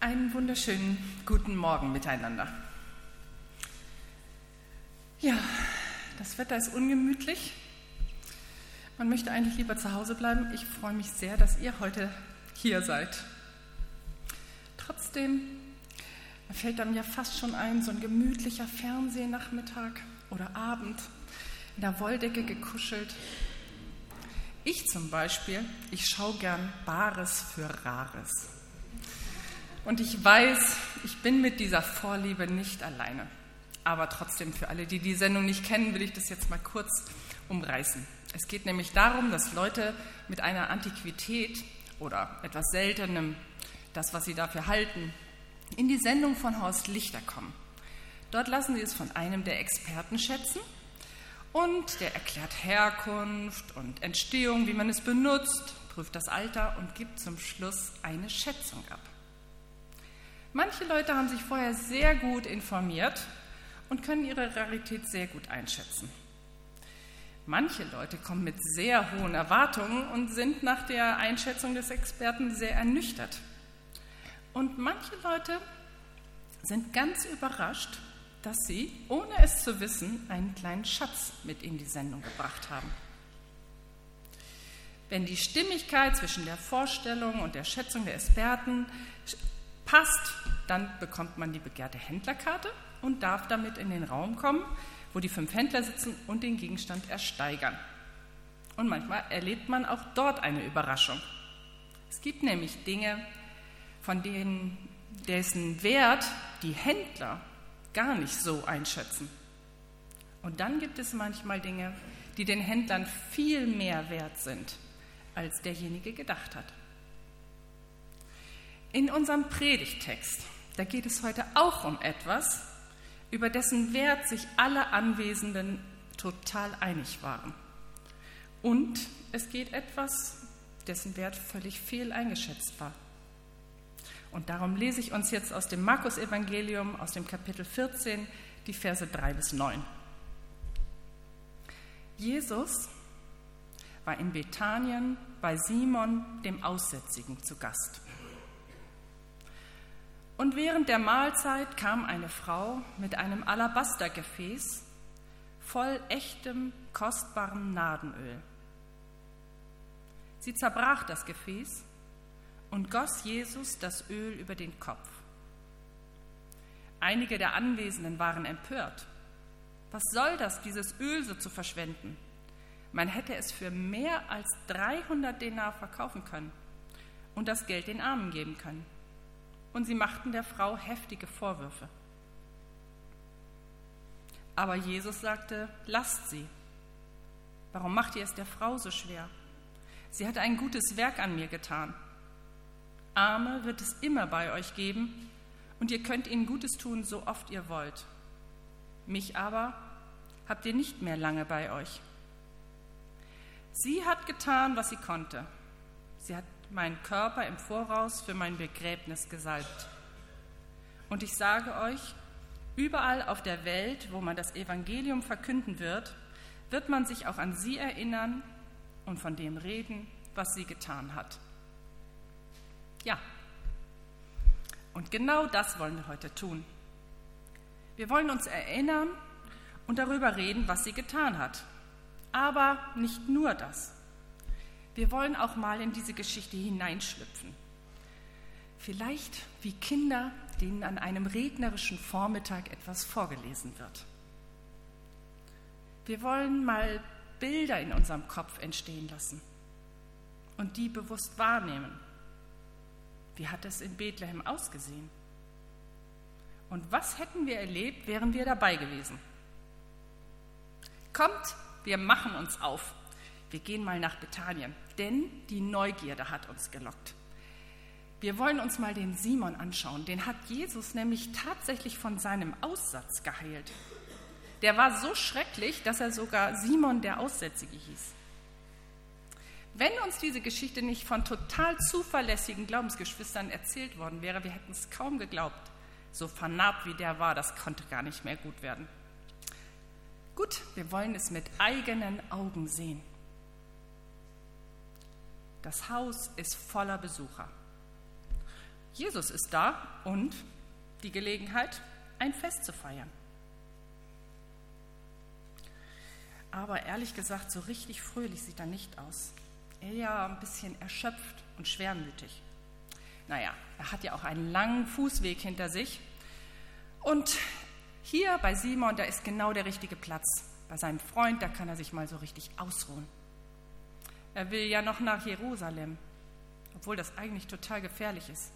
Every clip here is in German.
Einen wunderschönen guten Morgen miteinander. Ja, das Wetter ist ungemütlich. Man möchte eigentlich lieber zu Hause bleiben. Ich freue mich sehr, dass ihr heute hier seid. Trotzdem fällt einem ja fast schon ein, so ein gemütlicher Fernsehnachmittag oder Abend in der Wolldecke gekuschelt. Ich zum Beispiel, ich schaue gern Bares für Rares. Und ich weiß, ich bin mit dieser Vorliebe nicht alleine. Aber trotzdem, für alle, die die Sendung nicht kennen, will ich das jetzt mal kurz umreißen. Es geht nämlich darum, dass Leute mit einer Antiquität oder etwas Seltenem, das, was sie dafür halten, in die Sendung von Horst Lichter kommen. Dort lassen sie es von einem der Experten schätzen und der erklärt Herkunft und Entstehung, wie man es benutzt, prüft das Alter und gibt zum Schluss eine Schätzung ab. Manche Leute haben sich vorher sehr gut informiert und können ihre Rarität sehr gut einschätzen. Manche Leute kommen mit sehr hohen Erwartungen und sind nach der Einschätzung des Experten sehr ernüchtert. Und manche Leute sind ganz überrascht, dass sie, ohne es zu wissen, einen kleinen Schatz mit in die Sendung gebracht haben. Wenn die Stimmigkeit zwischen der Vorstellung und der Schätzung der Experten passt, dann bekommt man die begehrte Händlerkarte und darf damit in den Raum kommen, wo die fünf Händler sitzen und den Gegenstand ersteigern. Und manchmal erlebt man auch dort eine Überraschung. Es gibt nämlich Dinge, von denen dessen Wert die Händler gar nicht so einschätzen. Und dann gibt es manchmal Dinge, die den Händlern viel mehr wert sind, als derjenige gedacht hat. In unserem Predigtext, da geht es heute auch um etwas, über dessen Wert sich alle Anwesenden total einig waren. Und es geht etwas, dessen Wert völlig fehl eingeschätzt war. Und darum lese ich uns jetzt aus dem Markus-Evangelium, aus dem Kapitel 14, die Verse 3 bis 9. Jesus war in Bethanien bei Simon, dem Aussätzigen, zu Gast. Und während der Mahlzeit kam eine Frau mit einem Alabastergefäß voll echtem, kostbarem Nadenöl. Sie zerbrach das Gefäß und goss Jesus das Öl über den Kopf. Einige der Anwesenden waren empört. Was soll das, dieses Öl so zu verschwenden? Man hätte es für mehr als 300 Denar verkaufen können und das Geld den Armen geben können. Und sie machten der Frau heftige Vorwürfe. Aber Jesus sagte, lasst sie. Warum macht ihr es der Frau so schwer? Sie hat ein gutes Werk an mir getan. Arme wird es immer bei euch geben und ihr könnt ihnen Gutes tun, so oft ihr wollt. Mich aber habt ihr nicht mehr lange bei euch. Sie hat getan, was sie konnte. Sie hat meinen Körper im Voraus für mein Begräbnis gesalbt. Und ich sage euch, überall auf der Welt, wo man das Evangelium verkünden wird, wird man sich auch an sie erinnern und von dem reden, was sie getan hat. Ja. Und genau das wollen wir heute tun. Wir wollen uns erinnern und darüber reden, was sie getan hat. Aber nicht nur das. Wir wollen auch mal in diese Geschichte hineinschlüpfen. Vielleicht wie Kinder, denen an einem regnerischen Vormittag etwas vorgelesen wird. Wir wollen mal Bilder in unserem Kopf entstehen lassen und die bewusst wahrnehmen wie hat es in Bethlehem ausgesehen? Und was hätten wir erlebt, wären wir dabei gewesen? Kommt, wir machen uns auf. Wir gehen mal nach Bethanien, denn die Neugierde hat uns gelockt. Wir wollen uns mal den Simon anschauen. Den hat Jesus nämlich tatsächlich von seinem Aussatz geheilt. Der war so schrecklich, dass er sogar Simon der Aussätzige hieß. Wenn uns diese Geschichte nicht von total zuverlässigen Glaubensgeschwistern erzählt worden wäre, wir hätten es kaum geglaubt. So vernarbt wie der war, das konnte gar nicht mehr gut werden. Gut, wir wollen es mit eigenen Augen sehen. Das Haus ist voller Besucher. Jesus ist da und die Gelegenheit, ein Fest zu feiern. Aber ehrlich gesagt, so richtig fröhlich sieht er nicht aus. Eher ein bisschen erschöpft und schwermütig. Naja, er hat ja auch einen langen Fußweg hinter sich. Und hier bei Simon, da ist genau der richtige Platz. Bei seinem Freund, da kann er sich mal so richtig ausruhen. Er will ja noch nach Jerusalem, obwohl das eigentlich total gefährlich ist.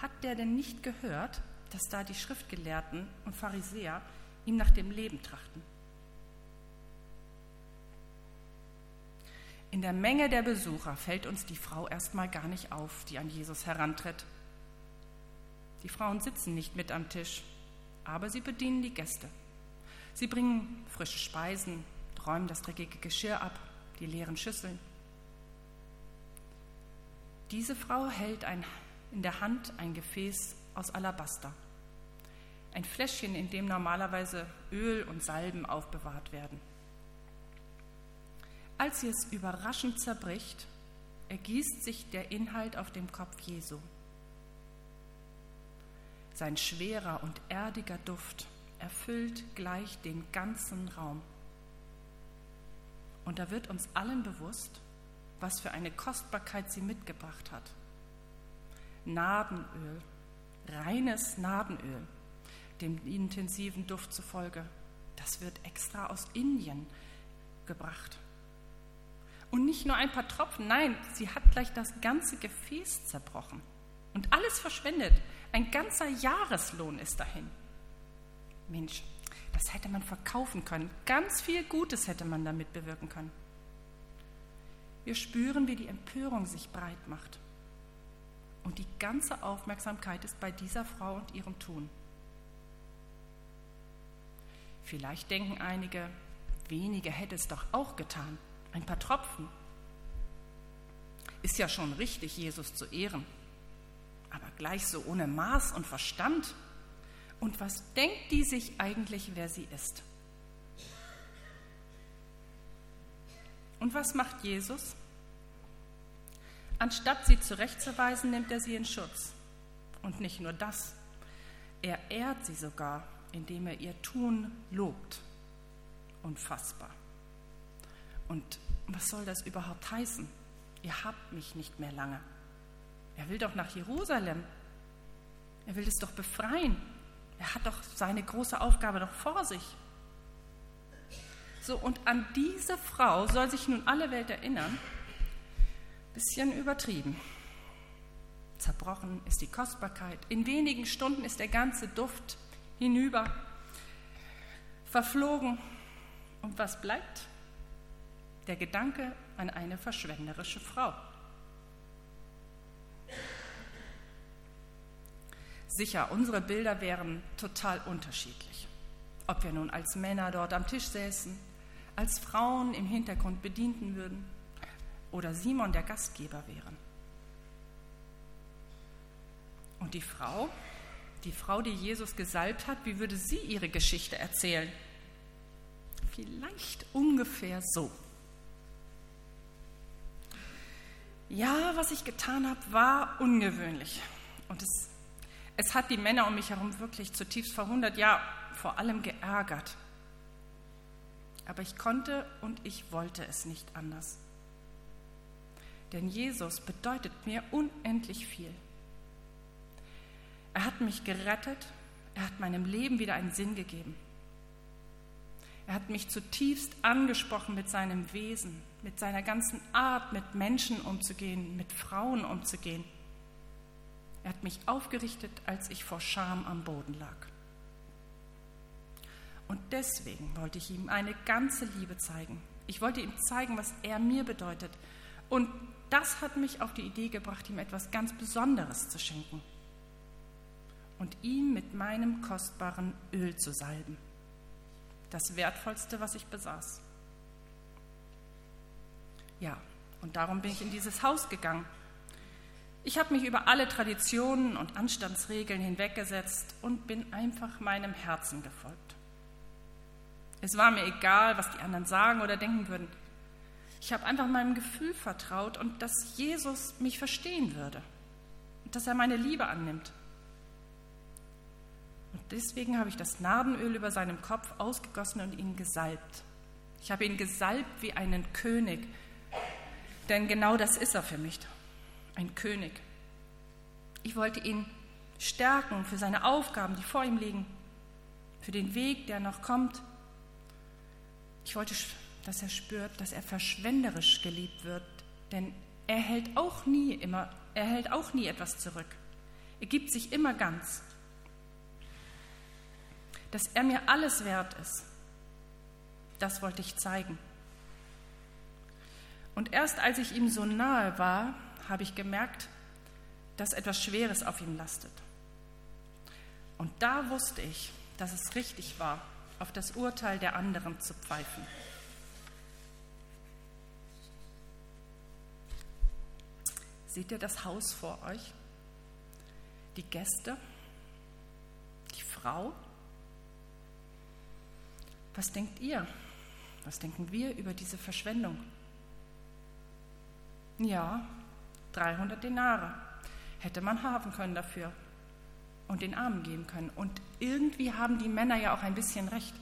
Hat der denn nicht gehört, dass da die Schriftgelehrten und Pharisäer ihm nach dem Leben trachten? In der Menge der Besucher fällt uns die Frau erstmal gar nicht auf, die an Jesus herantritt. Die Frauen sitzen nicht mit am Tisch, aber sie bedienen die Gäste. Sie bringen frische Speisen, räumen das dreckige Geschirr ab, die leeren Schüsseln. Diese Frau hält ein, in der Hand ein Gefäß aus Alabaster, ein Fläschchen, in dem normalerweise Öl und Salben aufbewahrt werden. Als sie es überraschend zerbricht, ergießt sich der Inhalt auf dem Kopf Jesu. Sein schwerer und erdiger Duft erfüllt gleich den ganzen Raum. Und da wird uns allen bewusst, was für eine Kostbarkeit sie mitgebracht hat. Nardenöl, reines Nardenöl, dem intensiven Duft zufolge, das wird extra aus Indien gebracht. Und nicht nur ein paar Tropfen, nein, sie hat gleich das ganze Gefäß zerbrochen und alles verschwendet. Ein ganzer Jahreslohn ist dahin. Mensch, das hätte man verkaufen können. Ganz viel Gutes hätte man damit bewirken können. Wir spüren, wie die Empörung sich breit macht. Und die ganze Aufmerksamkeit ist bei dieser Frau und ihrem Tun. Vielleicht denken einige, weniger hätte es doch auch getan. Ein paar Tropfen. Ist ja schon richtig, Jesus zu ehren aber gleich so ohne Maß und Verstand. Und was denkt die sich eigentlich, wer sie ist? Und was macht Jesus? Anstatt sie zurechtzuweisen, nimmt er sie in Schutz. Und nicht nur das, er ehrt sie sogar, indem er ihr Tun lobt. Unfassbar. Und was soll das überhaupt heißen? Ihr habt mich nicht mehr lange. Er will doch nach Jerusalem. Er will es doch befreien. Er hat doch seine große Aufgabe noch vor sich. So, und an diese Frau soll sich nun alle Welt erinnern. Bisschen übertrieben. Zerbrochen ist die Kostbarkeit. In wenigen Stunden ist der ganze Duft hinüber, verflogen. Und was bleibt? Der Gedanke an eine verschwenderische Frau. Sicher, unsere Bilder wären total unterschiedlich. Ob wir nun als Männer dort am Tisch säßen, als Frauen im Hintergrund bedienten würden oder Simon der Gastgeber wären. Und die Frau, die Frau, die Jesus gesalbt hat, wie würde sie ihre Geschichte erzählen? Vielleicht ungefähr so. Ja, was ich getan habe, war ungewöhnlich. Und es es hat die Männer um mich herum wirklich zutiefst verwundert, ja, vor allem geärgert. Aber ich konnte und ich wollte es nicht anders. Denn Jesus bedeutet mir unendlich viel. Er hat mich gerettet, er hat meinem Leben wieder einen Sinn gegeben. Er hat mich zutiefst angesprochen mit seinem Wesen, mit seiner ganzen Art, mit Menschen umzugehen, mit Frauen umzugehen. Er hat mich aufgerichtet, als ich vor Scham am Boden lag. Und deswegen wollte ich ihm eine ganze Liebe zeigen. Ich wollte ihm zeigen, was er mir bedeutet. Und das hat mich auf die Idee gebracht, ihm etwas ganz Besonderes zu schenken. Und ihn mit meinem kostbaren Öl zu salben. Das Wertvollste, was ich besaß. Ja, und darum bin ich in dieses Haus gegangen ich habe mich über alle Traditionen und Anstandsregeln hinweggesetzt und bin einfach meinem Herzen gefolgt. Es war mir egal, was die anderen sagen oder denken würden. Ich habe einfach meinem Gefühl vertraut und dass Jesus mich verstehen würde. dass er meine Liebe annimmt. Und deswegen habe ich das Nardenöl über seinem Kopf ausgegossen und ihn gesalbt. Ich habe ihn gesalbt wie einen König, denn genau das ist er für mich, ein König. Ich wollte ihn stärken für seine Aufgaben, die vor ihm liegen, für den Weg, der noch kommt. Ich wollte, dass er spürt, dass er verschwenderisch geliebt wird, denn er hält auch nie immer, er hält auch nie etwas zurück. Er gibt sich immer ganz. Dass er mir alles wert ist, das wollte ich zeigen. Und erst als ich ihm so nahe war, habe ich gemerkt, dass etwas Schweres auf ihm lastet. Und da wusste ich, dass es richtig war, auf das Urteil der anderen zu pfeifen. Seht ihr das Haus vor euch? Die Gäste? Die Frau? Was denkt ihr? Was denken wir über diese Verschwendung? Ja, 300 Denare hätte man haben können dafür und den Armen geben können. Und irgendwie haben die Männer ja auch ein bisschen recht.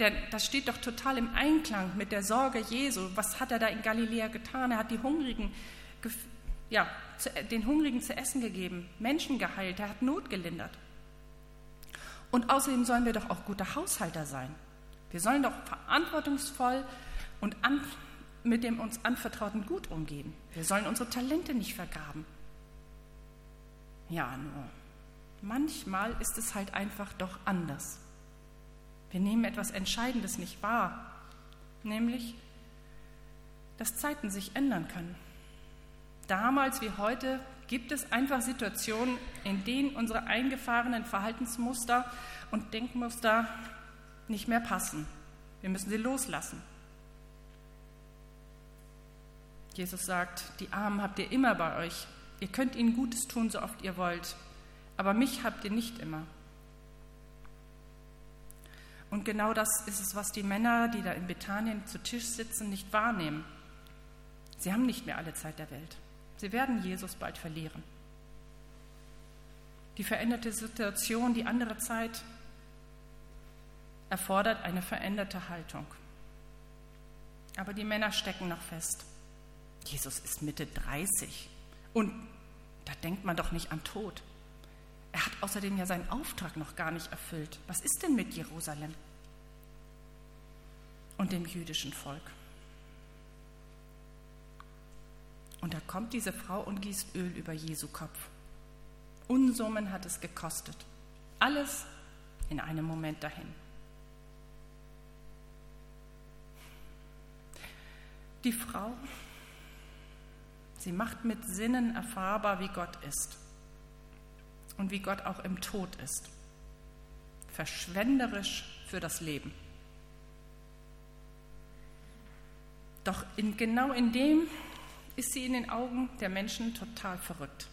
Denn das steht doch total im Einklang mit der Sorge Jesu. Was hat er da in Galiläa getan? Er hat die Hungrigen, ja, den Hungrigen zu essen gegeben, Menschen geheilt, er hat Not gelindert. Und außerdem sollen wir doch auch gute Haushalter sein. Wir sollen doch verantwortungsvoll und an, mit dem uns anvertrauten Gut umgehen. Wir sollen unsere Talente nicht vergraben. Ja, nur manchmal ist es halt einfach doch anders. Wir nehmen etwas Entscheidendes nicht wahr, nämlich, dass Zeiten sich ändern können. Damals wie heute gibt es einfach Situationen, in denen unsere eingefahrenen Verhaltensmuster und Denkmuster nicht mehr passen. Wir müssen sie loslassen. Jesus sagt, die Armen habt ihr immer bei euch. Ihr könnt ihnen Gutes tun, so oft ihr wollt aber mich habt ihr nicht immer. Und genau das ist es, was die Männer, die da in Bethanien zu Tisch sitzen, nicht wahrnehmen. Sie haben nicht mehr alle Zeit der Welt. Sie werden Jesus bald verlieren. Die veränderte Situation, die andere Zeit erfordert eine veränderte Haltung. Aber die Männer stecken noch fest. Jesus ist Mitte 30 und da denkt man doch nicht an Tod. Er hat außerdem ja seinen Auftrag noch gar nicht erfüllt. Was ist denn mit Jerusalem und dem jüdischen Volk? Und da kommt diese Frau und gießt Öl über Jesu Kopf. Unsummen hat es gekostet. Alles in einem Moment dahin. Die Frau, sie macht mit Sinnen erfahrbar, wie Gott ist und wie Gott auch im Tod ist. Verschwenderisch für das Leben. Doch in, genau in dem ist sie in den Augen der Menschen total verrückt.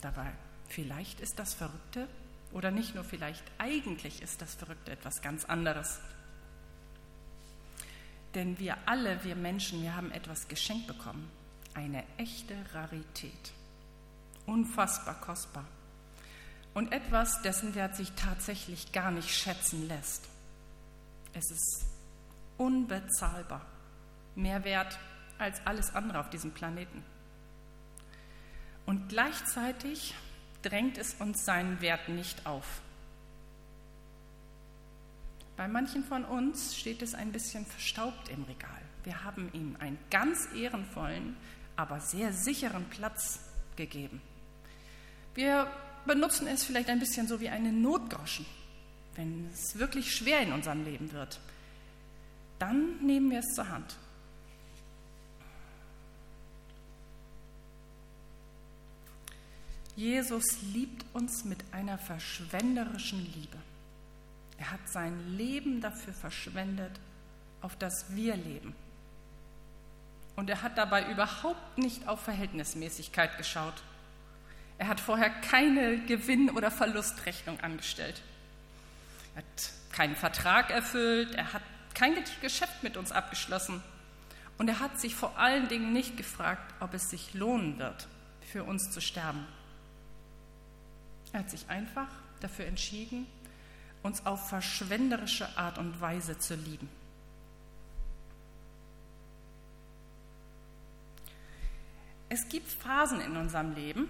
Dabei, vielleicht ist das Verrückte, oder nicht nur vielleicht, eigentlich ist das Verrückte etwas ganz anderes. Denn wir alle, wir Menschen, wir haben etwas geschenkt bekommen, eine echte Rarität unfassbar kostbar und etwas, dessen Wert sich tatsächlich gar nicht schätzen lässt. Es ist unbezahlbar, mehr wert als alles andere auf diesem Planeten. Und gleichzeitig drängt es uns seinen Wert nicht auf. Bei manchen von uns steht es ein bisschen verstaubt im Regal. Wir haben ihm einen ganz ehrenvollen, aber sehr sicheren Platz gegeben. Wir benutzen es vielleicht ein bisschen so wie einen Notgroschen, wenn es wirklich schwer in unserem Leben wird. Dann nehmen wir es zur Hand. Jesus liebt uns mit einer verschwenderischen Liebe. Er hat sein Leben dafür verschwendet, auf das wir leben. Und er hat dabei überhaupt nicht auf Verhältnismäßigkeit geschaut. Er hat vorher keine Gewinn- oder Verlustrechnung angestellt. Er hat keinen Vertrag erfüllt, er hat kein Geschäft mit uns abgeschlossen. Und er hat sich vor allen Dingen nicht gefragt, ob es sich lohnen wird, für uns zu sterben. Er hat sich einfach dafür entschieden, uns auf verschwenderische Art und Weise zu lieben. Es gibt Phasen in unserem Leben,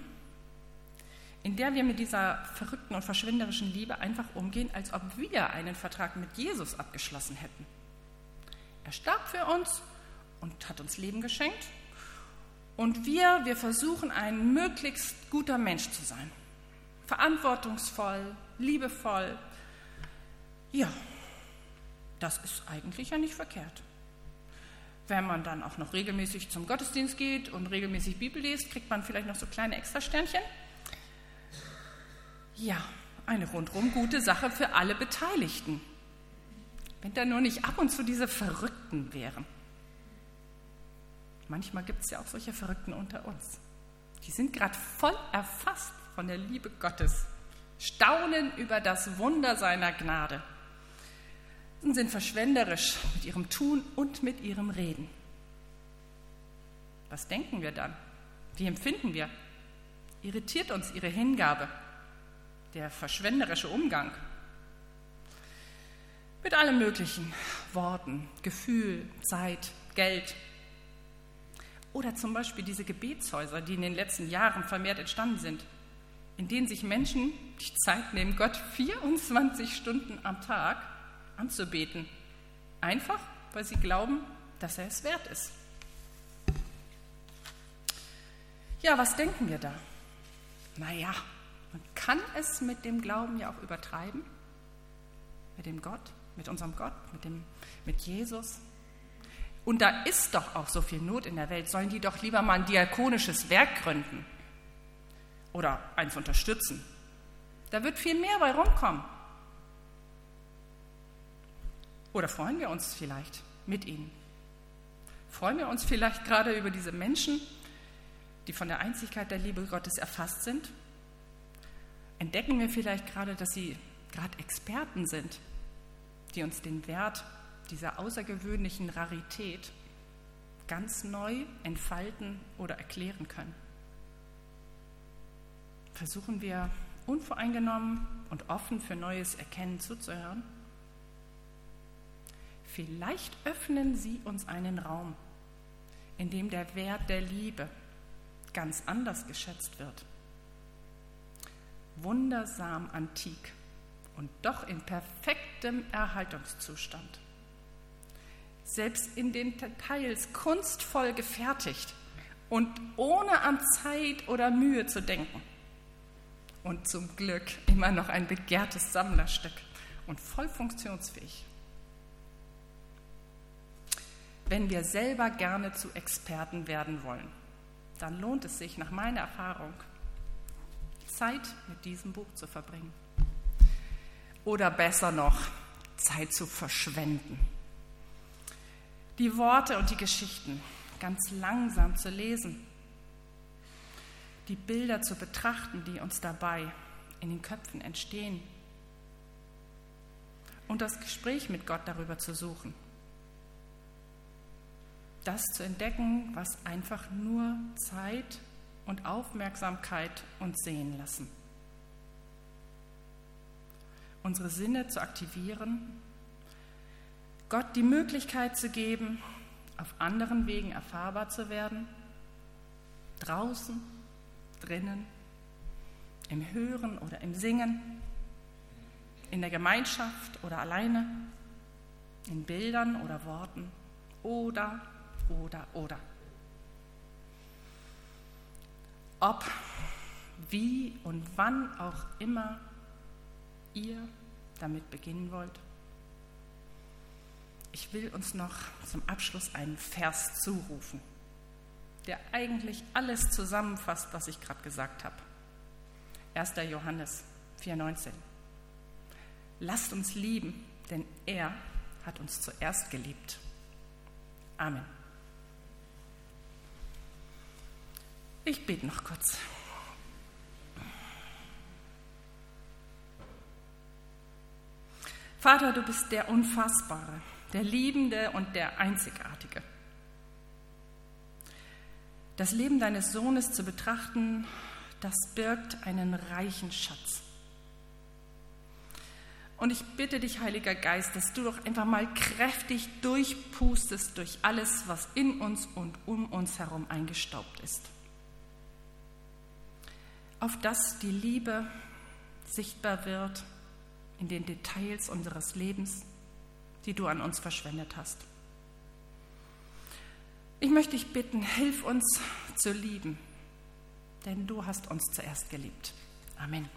in der wir mit dieser verrückten und verschwenderischen Liebe einfach umgehen, als ob wir einen Vertrag mit Jesus abgeschlossen hätten. Er starb für uns und hat uns Leben geschenkt. Und wir, wir versuchen, ein möglichst guter Mensch zu sein. Verantwortungsvoll, liebevoll. Ja, das ist eigentlich ja nicht verkehrt. Wenn man dann auch noch regelmäßig zum Gottesdienst geht und regelmäßig Bibel liest, kriegt man vielleicht noch so kleine Extrasternchen. Ja, eine rundrum gute Sache für alle Beteiligten. Wenn da nur nicht ab und zu diese Verrückten wären. Manchmal gibt es ja auch solche Verrückten unter uns. Die sind gerade voll erfasst von der Liebe Gottes, staunen über das Wunder seiner Gnade und sind verschwenderisch mit ihrem Tun und mit ihrem Reden. Was denken wir dann? Wie empfinden wir? Irritiert uns ihre Hingabe? der verschwenderische Umgang mit allen möglichen Worten, Gefühl, Zeit, Geld. Oder zum Beispiel diese Gebetshäuser, die in den letzten Jahren vermehrt entstanden sind, in denen sich Menschen die Zeit nehmen, Gott 24 Stunden am Tag anzubeten. Einfach, weil sie glauben, dass er es wert ist. Ja, was denken wir da? Naja, man kann es mit dem Glauben ja auch übertreiben, mit dem Gott, mit unserem Gott, mit, dem, mit Jesus. Und da ist doch auch so viel Not in der Welt. Sollen die doch lieber mal ein diakonisches Werk gründen oder eins unterstützen? Da wird viel mehr bei rumkommen. Oder freuen wir uns vielleicht mit ihnen? Freuen wir uns vielleicht gerade über diese Menschen, die von der Einzigkeit der Liebe Gottes erfasst sind entdecken wir vielleicht gerade, dass sie gerade Experten sind, die uns den Wert dieser außergewöhnlichen Rarität ganz neu entfalten oder erklären können. Versuchen wir unvoreingenommen und offen für neues Erkennen zuzuhören. Vielleicht öffnen sie uns einen Raum, in dem der Wert der Liebe ganz anders geschätzt wird wundersam antik und doch in perfektem Erhaltungszustand. Selbst in den Details kunstvoll gefertigt und ohne an Zeit oder Mühe zu denken. Und zum Glück immer noch ein begehrtes Sammlerstück und voll funktionsfähig. Wenn wir selber gerne zu Experten werden wollen, dann lohnt es sich nach meiner Erfahrung Zeit mit diesem Buch zu verbringen. Oder besser noch, Zeit zu verschwenden. Die Worte und die Geschichten ganz langsam zu lesen. Die Bilder zu betrachten, die uns dabei in den Köpfen entstehen. Und das Gespräch mit Gott darüber zu suchen. Das zu entdecken, was einfach nur Zeit und Aufmerksamkeit uns sehen lassen. Unsere Sinne zu aktivieren, Gott die Möglichkeit zu geben, auf anderen Wegen erfahrbar zu werden, draußen, drinnen, im Hören oder im Singen, in der Gemeinschaft oder alleine, in Bildern oder Worten oder, oder, oder. ob, wie und wann auch immer ihr damit beginnen wollt. Ich will uns noch zum Abschluss einen Vers zurufen, der eigentlich alles zusammenfasst, was ich gerade gesagt habe. 1. Johannes 4,19. Lasst uns lieben, denn er hat uns zuerst geliebt. Amen. Ich bete noch kurz. Vater, du bist der Unfassbare, der Liebende und der Einzigartige. Das Leben deines Sohnes zu betrachten, das birgt einen reichen Schatz. Und ich bitte dich, Heiliger Geist, dass du doch einfach mal kräftig durchpustest durch alles, was in uns und um uns herum eingestaubt ist. Auf dass die Liebe sichtbar wird in den Details unseres Lebens, die du an uns verschwendet hast. Ich möchte dich bitten, hilf uns zu lieben, denn du hast uns zuerst geliebt. Amen.